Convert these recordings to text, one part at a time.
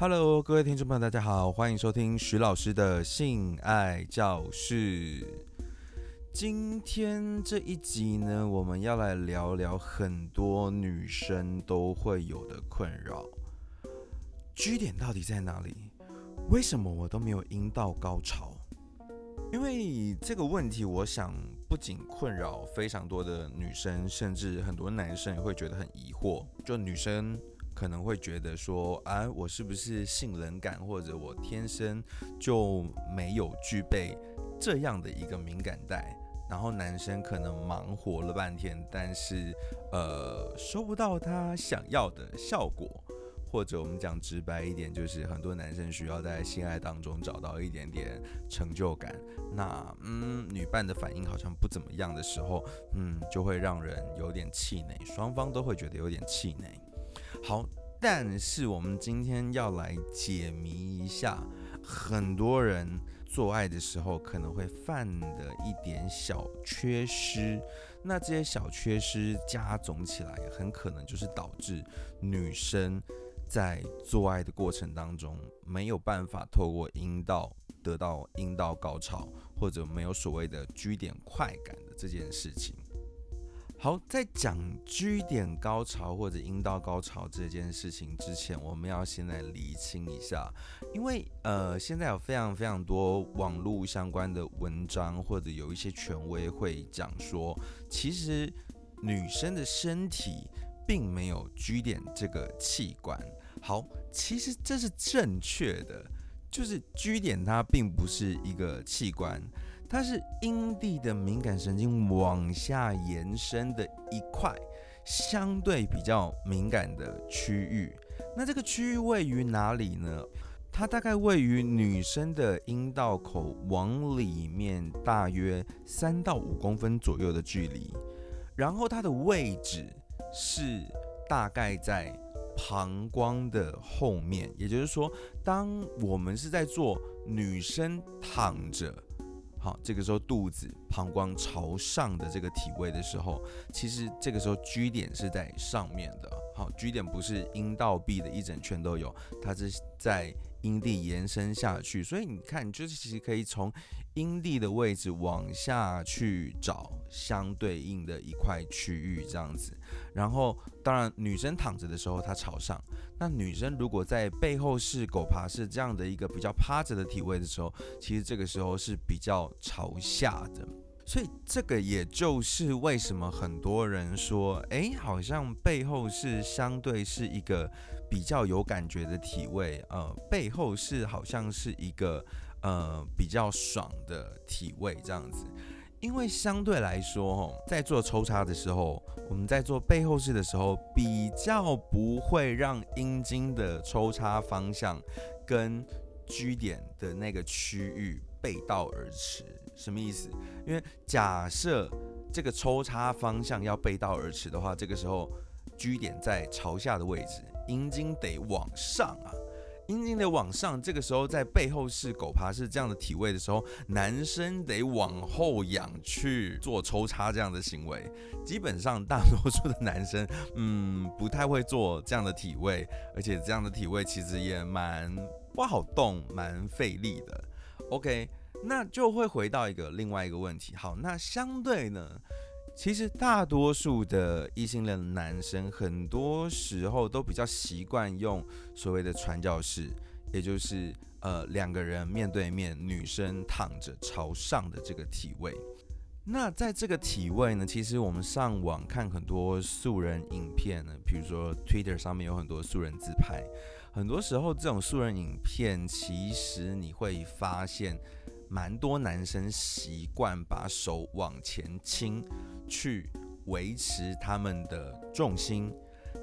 Hello，各位听众朋友，大家好，欢迎收听徐老师的性爱教室。今天这一集呢，我们要来聊聊很多女生都会有的困扰：G 点到底在哪里？为什么我都没有阴道高潮？因为这个问题，我想不仅困扰非常多的女生，甚至很多男生也会觉得很疑惑。就女生。可能会觉得说，啊，我是不是性冷感，或者我天生就没有具备这样的一个敏感带？然后男生可能忙活了半天，但是呃收不到他想要的效果，或者我们讲直白一点，就是很多男生需要在性爱当中找到一点点成就感。那嗯，女伴的反应好像不怎么样的时候，嗯，就会让人有点气馁，双方都会觉得有点气馁。好，但是我们今天要来解谜一下，很多人做爱的时候可能会犯的一点小缺失，那这些小缺失加总起来，很可能就是导致女生在做爱的过程当中没有办法透过阴道得到阴道高潮，或者没有所谓的 G 点快感的这件事情。好，在讲 G 点高潮或者阴道高潮这件事情之前，我们要先来厘清一下，因为呃，现在有非常非常多网络相关的文章，或者有一些权威会讲说，其实女生的身体并没有 G 点这个器官。好，其实这是正确的，就是 G 点它并不是一个器官。它是阴蒂的敏感神经往下延伸的一块相对比较敏感的区域。那这个区域位于哪里呢？它大概位于女生的阴道口往里面大约三到五公分左右的距离。然后它的位置是大概在膀胱的后面，也就是说，当我们是在做女生躺着。好，这个时候肚子、膀胱朝上的这个体位的时候，其实这个时候居点是在上面的。好居点不是阴道壁的一整圈都有，它是在。阴蒂延伸下去，所以你看，你就是其实可以从阴蒂的位置往下去找相对应的一块区域，这样子。然后，当然女生躺着的时候，她朝上；那女生如果在背后是狗爬式这样的一个比较趴着的体位的时候，其实这个时候是比较朝下的。所以这个也就是为什么很多人说，哎，好像背后是相对是一个比较有感觉的体位，呃，背后是好像是一个呃比较爽的体位这样子。因为相对来说，吼在做抽插的时候，我们在做背后式的时候，比较不会让阴茎的抽插方向跟 G 点的那个区域背道而驰。什么意思？因为假设这个抽插方向要背道而驰的话，这个时候 G 点在朝下的位置，阴茎得往上啊，阴茎得往上。这个时候在背后是狗爬式这样的体位的时候，男生得往后仰去做抽插这样的行为。基本上大多数的男生，嗯，不太会做这样的体位，而且这样的体位其实也蛮不好动，蛮费力的。OK。那就会回到一个另外一个问题。好，那相对呢，其实大多数的异性恋男生，很多时候都比较习惯用所谓的传教士，也就是呃两个人面对面，女生躺着朝上的这个体位。那在这个体位呢，其实我们上网看很多素人影片呢，比如说 Twitter 上面有很多素人自拍，很多时候这种素人影片，其实你会发现。蛮多男生习惯把手往前倾，去维持他们的重心。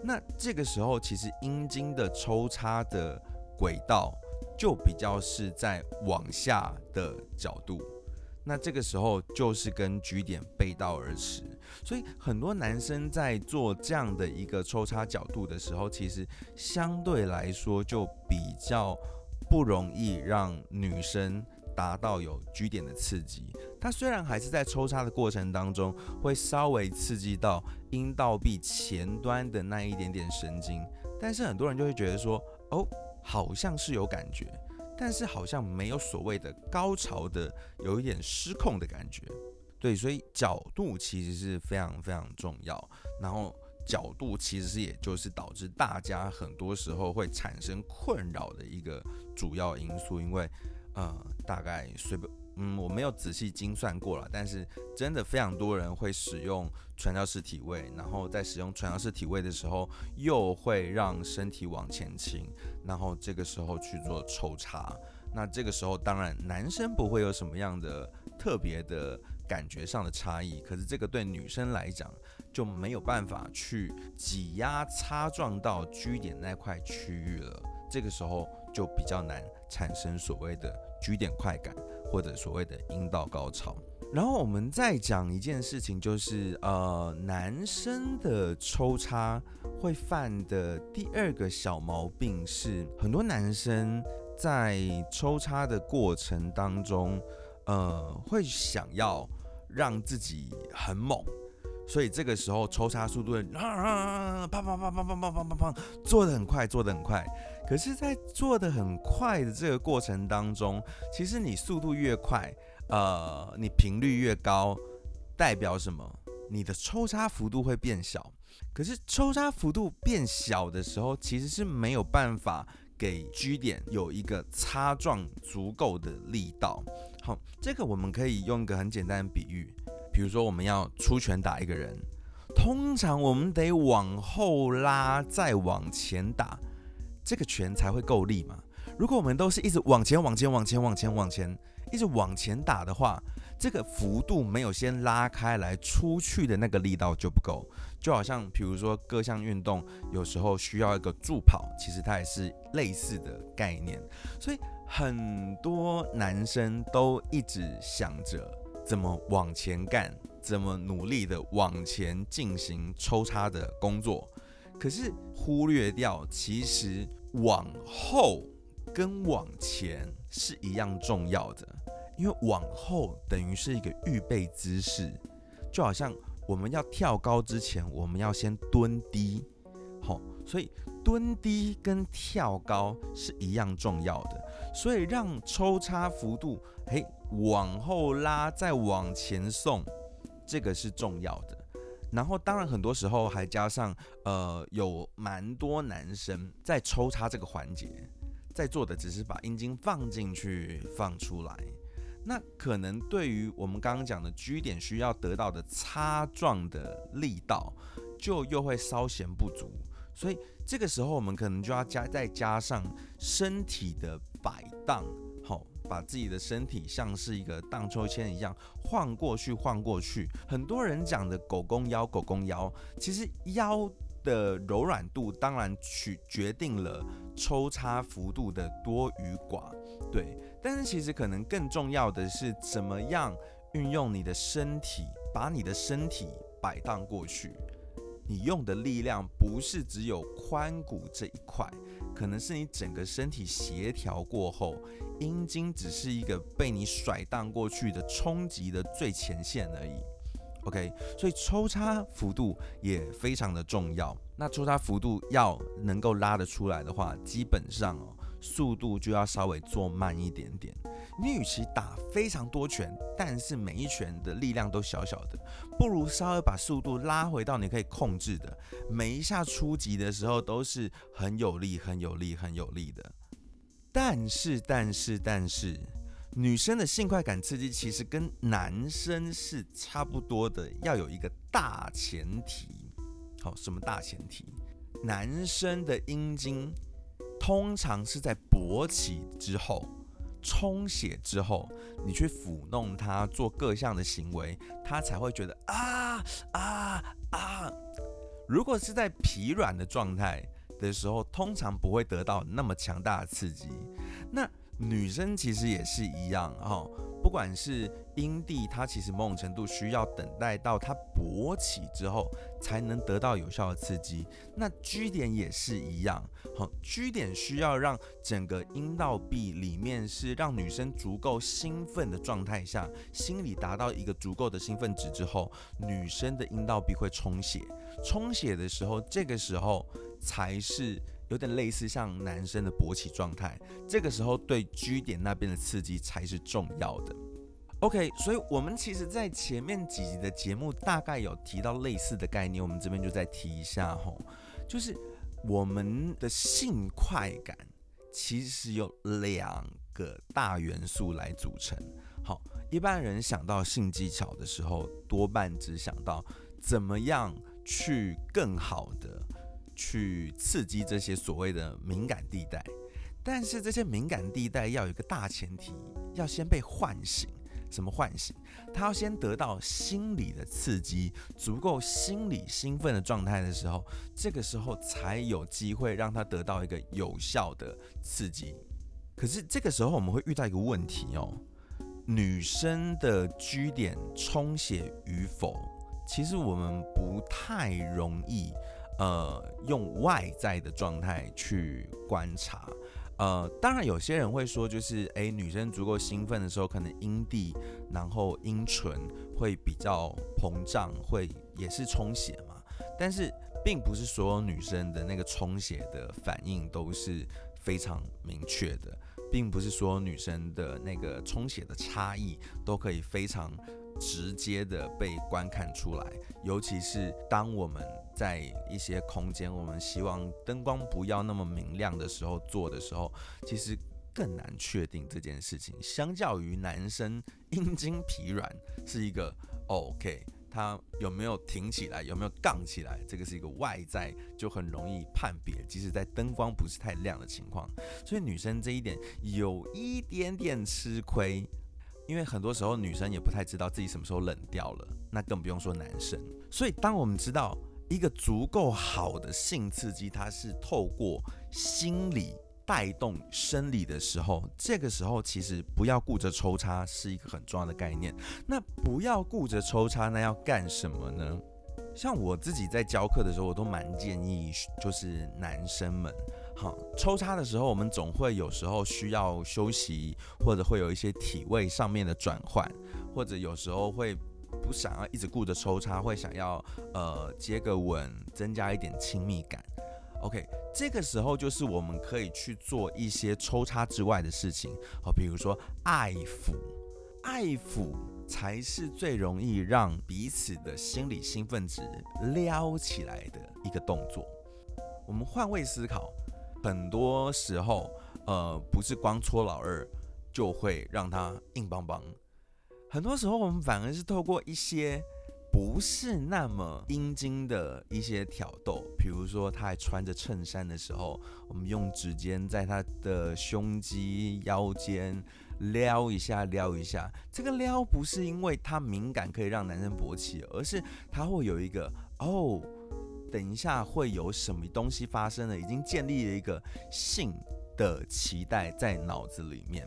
那这个时候，其实阴茎的抽插的轨道就比较是在往下的角度。那这个时候就是跟局点背道而驰。所以很多男生在做这样的一个抽插角度的时候，其实相对来说就比较不容易让女生。达到有 G 点的刺激，它虽然还是在抽插的过程当中会稍微刺激到阴道壁前端的那一点点神经，但是很多人就会觉得说，哦，好像是有感觉，但是好像没有所谓的高潮的，有一点失控的感觉。对，所以角度其实是非常非常重要。然后角度其实也就是导致大家很多时候会产生困扰的一个主要因素，因为呃，大概随便。嗯，我没有仔细精算过了，但是真的非常多人会使用传教士体位，然后在使用传教士体位的时候，又会让身体往前倾，然后这个时候去做抽插。那这个时候当然男生不会有什么样的特别的感觉上的差异，可是这个对女生来讲就没有办法去挤压擦撞到 G 点那块区域了，这个时候就比较难产生所谓的取点快感。或者所谓的阴道高潮，然后我们再讲一件事情，就是呃，男生的抽插会犯的第二个小毛病是，很多男生在抽插的过程当中，呃，会想要让自己很猛，所以这个时候抽插速度啊，啪啪啪啪啪啪啪啪啪，做的很快，做的很快。可是，在做的很快的这个过程当中，其实你速度越快，呃，你频率越高，代表什么？你的抽插幅度会变小。可是抽插幅度变小的时候，其实是没有办法给 G 点有一个擦撞足够的力道。好，这个我们可以用一个很简单的比喻，比如说我们要出拳打一个人，通常我们得往后拉，再往前打。这个拳才会够力嘛？如果我们都是一直往前、往前、往前、往前、往前，一直往前打的话，这个幅度没有先拉开来出去的那个力道就不够。就好像比如说各项运动有时候需要一个助跑，其实它也是类似的概念。所以很多男生都一直想着怎么往前干，怎么努力的往前进行抽插的工作。可是忽略掉，其实往后跟往前是一样重要的，因为往后等于是一个预备姿势，就好像我们要跳高之前，我们要先蹲低，好，所以蹲低跟跳高是一样重要的，所以让抽插幅度，嘿，往后拉再往前送，这个是重要的。然后，当然，很多时候还加上，呃，有蛮多男生在抽插这个环节，在做的只是把阴茎放进去、放出来。那可能对于我们刚刚讲的 G 点需要得到的擦撞的力道，就又会稍显不足。所以这个时候，我们可能就要加再加上身体的摆荡。好把自己的身体像是一个荡秋千一样晃过去，晃过去。很多人讲的狗公腰，狗公腰，其实腰的柔软度当然取决定了抽插幅度的多与寡，对。但是其实可能更重要的是怎么样运用你的身体，把你的身体摆荡过去。你用的力量不是只有髋骨这一块。可能是你整个身体协调过后，阴茎只是一个被你甩荡过去的冲击的最前线而已。OK，所以抽插幅度也非常的重要。那抽插幅度要能够拉得出来的话，基本上哦。速度就要稍微做慢一点点。你与其打非常多拳，但是每一拳的力量都小小的，不如稍微把速度拉回到你可以控制的。每一下出击的时候都是很有力、很有力、很有力的。但是，但是，但是，女生的性快感刺激其实跟男生是差不多的，要有一个大前提。好，什么大前提？男生的阴茎。通常是在勃起之后、充血之后，你去抚弄它，做各项的行为，它才会觉得啊啊啊！如果是在疲软的状态的时候，通常不会得到那么强大的刺激。那女生其实也是一样哈。不管是阴蒂，它其实某种程度需要等待到它勃起之后，才能得到有效的刺激。那 G 点也是一样，好，G 点需要让整个阴道壁里面是让女生足够兴奋的状态下，心理达到一个足够的兴奋值之后，女生的阴道壁会充血。充血的时候，这个时候才是有点类似像男生的勃起状态，这个时候对 G 点那边的刺激才是重要的。OK，所以我们其实在前面几集的节目大概有提到类似的概念，我们这边就再提一下吼，就是我们的性快感其实有两个大元素来组成。好，一般人想到性技巧的时候，多半只想到怎么样去更好的去刺激这些所谓的敏感地带，但是这些敏感地带要有一个大前提，要先被唤醒。什么唤醒？他要先得到心理的刺激，足够心理兴奋的状态的时候，这个时候才有机会让他得到一个有效的刺激。可是这个时候我们会遇到一个问题哦，女生的 G 点充血与否，其实我们不太容易呃用外在的状态去观察。呃，当然，有些人会说，就是诶，女生足够兴奋的时候，可能阴蒂，然后阴唇会比较膨胀，会也是充血嘛。但是，并不是所有女生的那个充血的反应都是非常明确的，并不是所有女生的那个充血的差异都可以非常直接的被观看出来，尤其是当我们。在一些空间，我们希望灯光不要那么明亮的时候做的时候，其实更难确定这件事情。相较于男生阴茎疲软是一个 OK，他有没有挺起来，有没有杠起来，这个是一个外在就很容易判别，即使在灯光不是太亮的情况。所以女生这一点有一点点吃亏，因为很多时候女生也不太知道自己什么时候冷掉了，那更不用说男生。所以当我们知道。一个足够好的性刺激，它是透过心理带动生理的时候，这个时候其实不要顾着抽插是一个很重要的概念。那不要顾着抽插，那要干什么呢？像我自己在教课的时候，我都蛮建议，就是男生们，好抽插的时候，我们总会有时候需要休息，或者会有一些体位上面的转换，或者有时候会。不想要一直顾着抽插，会想要呃接个吻，增加一点亲密感。OK，这个时候就是我们可以去做一些抽插之外的事情，好，比如说爱抚，爱抚才是最容易让彼此的心理兴奋值撩起来的一个动作。我们换位思考，很多时候呃不是光搓老二就会让他硬邦邦。很多时候，我们反而是透过一些不是那么阴茎的一些挑逗，比如说他还穿着衬衫的时候，我们用指尖在他的胸肌、腰间撩一下、撩一下。这个撩不是因为他敏感可以让男生勃起，而是他会有一个哦，等一下会有什么东西发生了，已经建立了一个性的期待在脑子里面。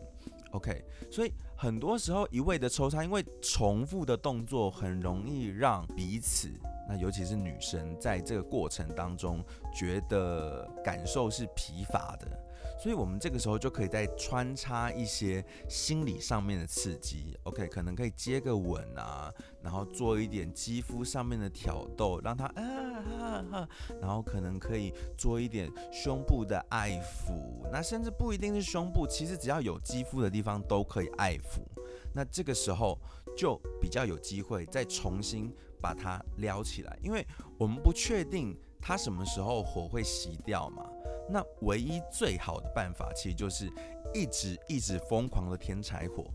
OK，所以。很多时候一味的抽插，因为重复的动作很容易让彼此，那尤其是女生，在这个过程当中觉得感受是疲乏的。所以，我们这个时候就可以再穿插一些心理上面的刺激，OK，可能可以接个吻啊，然后做一点肌肤上面的挑逗，让他啊，然后可能可以做一点胸部的爱抚，那甚至不一定是胸部，其实只要有肌肤的地方都可以爱抚。那这个时候就比较有机会再重新把它撩起来，因为我们不确定它什么时候火会熄掉嘛。那唯一最好的办法，其实就是一直一直疯狂的添柴火，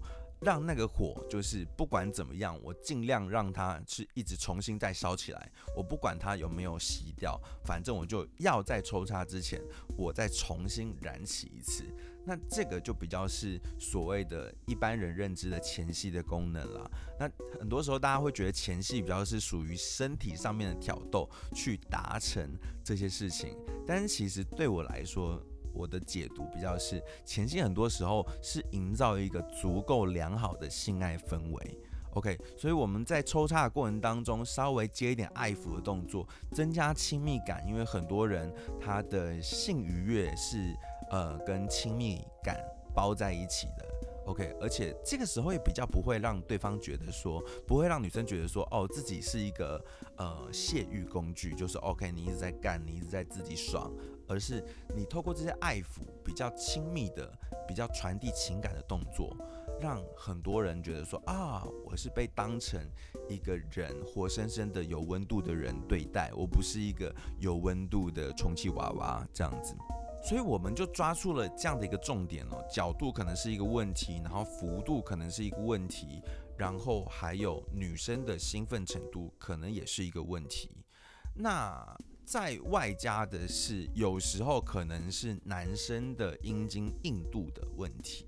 让那个火就是不管怎么样，我尽量让它是一直重新再烧起来。我不管它有没有熄掉，反正我就要在抽插之前，我再重新燃起一次。那这个就比较是所谓的一般人认知的前戏的功能了。那很多时候大家会觉得前戏比较是属于身体上面的挑逗，去达成这些事情。但是其实对我来说，我的解读比较是前戏很多时候是营造一个足够良好的性爱氛围。OK，所以我们在抽插的过程当中，稍微接一点爱抚的动作，增加亲密感。因为很多人他的性愉悦是。呃，跟亲密感包在一起的，OK，而且这个时候也比较不会让对方觉得说，不会让女生觉得说，哦，自己是一个呃泄欲工具，就是 OK，你一直在干，你一直在自己爽，而是你透过这些爱抚，比较亲密的、比较传递情感的动作，让很多人觉得说啊，我是被当成一个人，活生生的有温度的人对待，我不是一个有温度的充气娃娃这样子。所以我们就抓住了这样的一个重点哦，角度可能是一个问题，然后幅度可能是一个问题，然后还有女生的兴奋程度可能也是一个问题。那在外加的是，有时候可能是男生的阴茎硬度的问题，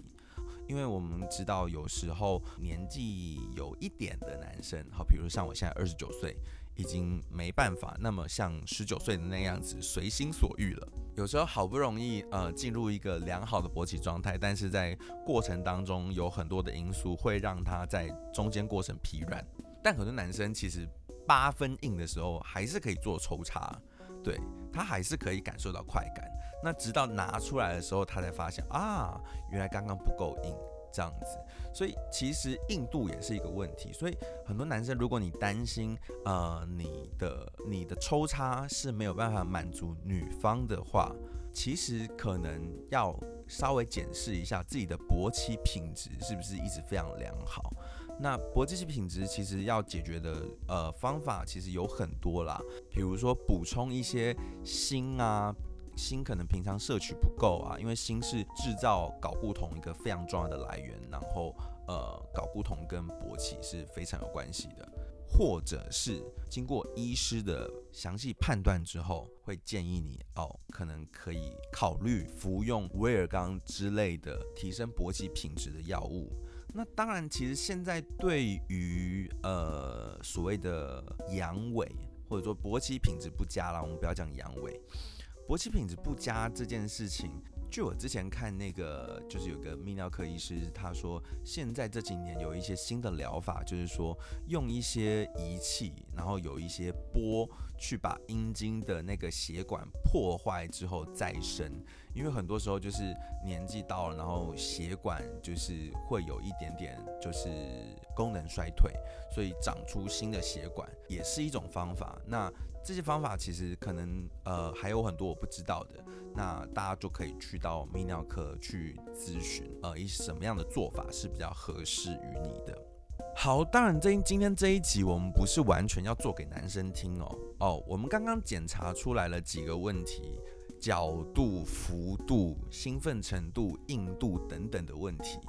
因为我们知道有时候年纪有一点的男生，好，比如像我现在二十九岁。已经没办法那么像十九岁的那样子随心所欲了。有时候好不容易呃进入一个良好的勃起状态，但是在过程当中有很多的因素会让他在中间过程疲软。但很多男生其实八分硬的时候还是可以做抽插，对他还是可以感受到快感。那直到拿出来的时候，他才发现啊，原来刚刚不够硬。这样子，所以其实硬度也是一个问题。所以很多男生，如果你担心，呃，你的你的抽插是没有办法满足女方的话，其实可能要稍微检视一下自己的勃起品质是不是一直非常良好。那勃起品质其实要解决的呃方法其实有很多啦，比如说补充一些锌啊。锌可能平常摄取不够啊，因为锌是制造睾固酮一个非常重要的来源，然后呃，睾固酮跟勃起是非常有关系的，或者是经过医师的详细判断之后，会建议你哦，可能可以考虑服用威尔刚之类的提升勃起品质的药物。那当然，其实现在对于呃所谓的阳痿或者说勃起品质不佳啦，我们不要讲阳痿。勃起品质不佳这件事情，据我之前看那个，就是有个泌尿科医师，他说现在这几年有一些新的疗法，就是说用一些仪器，然后有一些波去把阴茎的那个血管破坏之后再生，因为很多时候就是年纪到了，然后血管就是会有一点点就是功能衰退，所以长出新的血管也是一种方法。那这些方法其实可能呃还有很多我不知道的，那大家就可以去到泌尿科去咨询，呃，以什么样的做法是比较合适于你的。好，当然这今天这一集我们不是完全要做给男生听哦，哦，我们刚刚检查出来了几个问题，角度、幅度、兴奋程度、硬度等等的问题。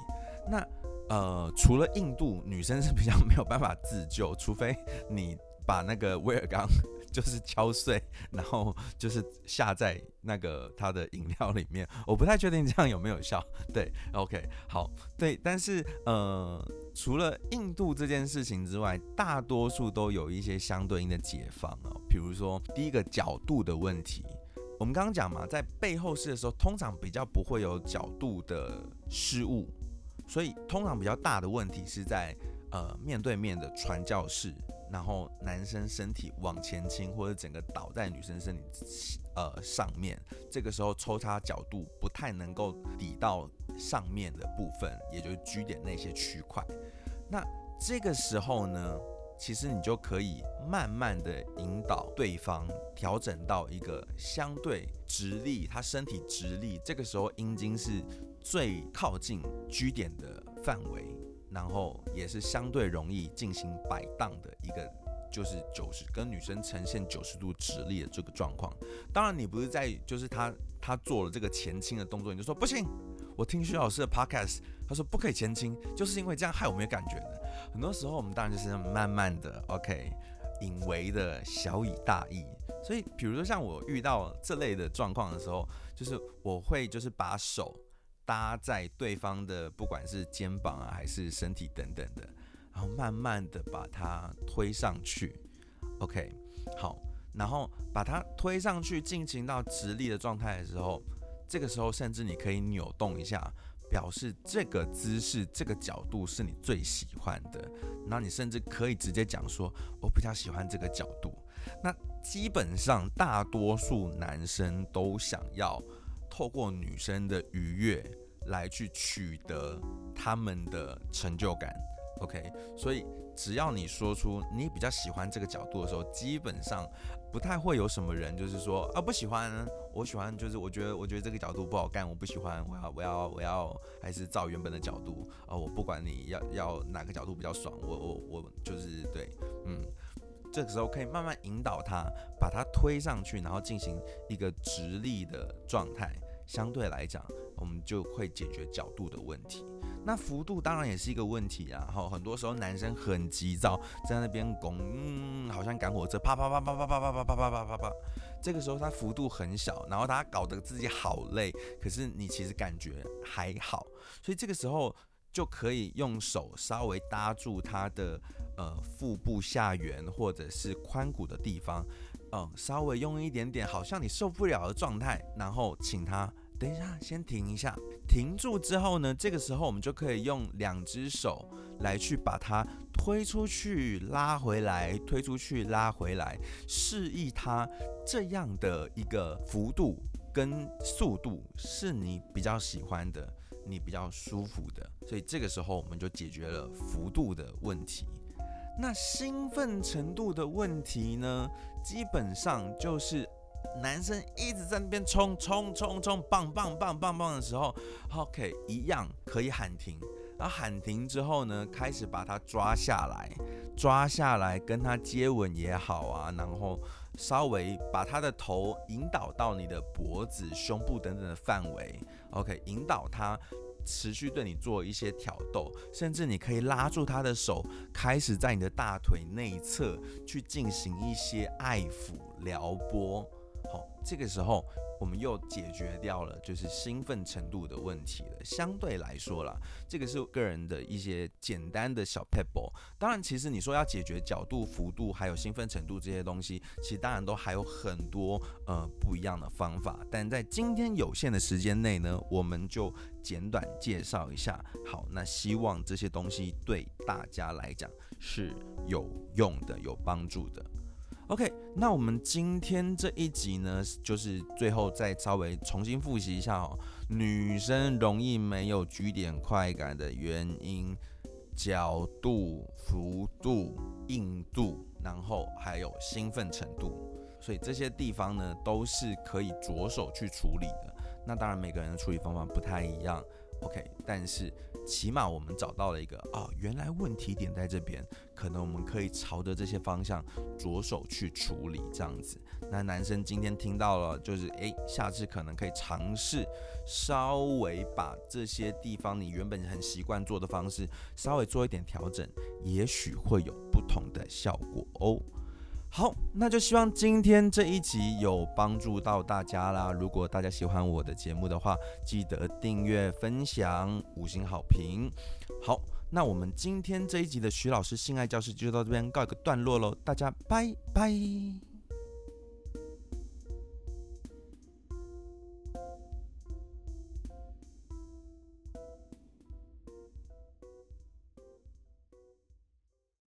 那呃除了硬度，女生是比较没有办法自救，除非你把那个威尔刚。就是敲碎，然后就是下在那个它的饮料里面。我不太确定这样有没有效。对，OK，好，对，但是呃，除了印度这件事情之外，大多数都有一些相对应的解放哦。比如说第一个角度的问题，我们刚刚讲嘛，在背后试的时候，通常比较不会有角度的失误，所以通常比较大的问题是在呃面对面的传教士。然后男生身体往前倾，或者整个倒在女生身体呃上面，这个时候抽插角度不太能够抵到上面的部分，也就是 G 点那些区块。那这个时候呢，其实你就可以慢慢的引导对方调整到一个相对直立，他身体直立，这个时候阴茎是最靠近 G 点的范围。然后也是相对容易进行摆荡的一个，就是九十跟女生呈现九十度直立的这个状况。当然，你不是在就是他他做了这个前倾的动作，你就说不行。我听徐老师的 podcast，他说不可以前倾，就是因为这样害我没有感觉的。很多时候我们当然就是慢慢的，OK，隐微的小以大意。所以，比如说像我遇到这类的状况的时候，就是我会就是把手。搭在对方的不管是肩膀啊还是身体等等的，然后慢慢的把它推上去，OK，好，然后把它推上去进行到直立的状态的时候，这个时候甚至你可以扭动一下，表示这个姿势这个角度是你最喜欢的，然后你甚至可以直接讲说，我比较喜欢这个角度。那基本上大多数男生都想要。透过女生的愉悦来去取得他们的成就感，OK，所以只要你说出你比较喜欢这个角度的时候，基本上不太会有什么人就是说啊不喜欢，我喜欢就是我觉得我觉得这个角度不好干，我不喜欢，我要我要我要还是照原本的角度啊，我不管你要要哪个角度比较爽，我我我就是对，嗯，这个时候可以慢慢引导他，把他推上去，然后进行一个直立的状态，相对来讲，我们就会解决角度的问题。那幅度当然也是一个问题啊，哈，很多时候男生很急躁，在那边拱，嗯，好像赶火车，啪啪啪啪啪啪啪啪啪啪啪啪啪，这个时候他幅度很小，然后他搞得自己好累，可是你其实感觉还好，所以这个时候就可以用手稍微搭住他的呃腹部下缘或者是髋骨的地方，嗯，稍微用一点点好像你受不了的状态，然后请他。等一下，先停一下。停住之后呢，这个时候我们就可以用两只手来去把它推出去、拉回来、推出去、拉回来，示意它这样的一个幅度跟速度是你比较喜欢的、你比较舒服的。所以这个时候我们就解决了幅度的问题。那兴奋程度的问题呢，基本上就是。男生一直在那边冲冲冲冲，棒棒棒棒棒的时候，OK，一样可以喊停。然后喊停之后呢，开始把他抓下来，抓下来跟他接吻也好啊，然后稍微把他的头引导到你的脖子、胸部等等的范围，OK，引导他持续对你做一些挑逗，甚至你可以拉住他的手，开始在你的大腿内侧去进行一些爱抚、撩拨。好，这个时候我们又解决掉了就是兴奋程度的问题了。相对来说啦，这个是个人的一些简单的小 pebble。当然，其实你说要解决角度、幅度还有兴奋程度这些东西，其实当然都还有很多呃不一样的方法。但在今天有限的时间内呢，我们就简短介绍一下。好，那希望这些东西对大家来讲是有用的、有帮助的。OK，那我们今天这一集呢，就是最后再稍微重新复习一下哦。女生容易没有举点快感的原因，角度、幅度、硬度，然后还有兴奋程度，所以这些地方呢，都是可以着手去处理的。那当然，每个人的处理方法不太一样。OK，但是起码我们找到了一个啊，原来问题点在这边，可能我们可以朝着这些方向着手去处理，这样子。那男生今天听到了，就是诶，下次可能可以尝试稍微把这些地方你原本很习惯做的方式稍微做一点调整，也许会有不同的效果哦。好，那就希望今天这一集有帮助到大家啦。如果大家喜欢我的节目的话，记得订阅、分享、五星好评。好，那我们今天这一集的徐老师性爱教室就到这边告一个段落喽，大家拜拜。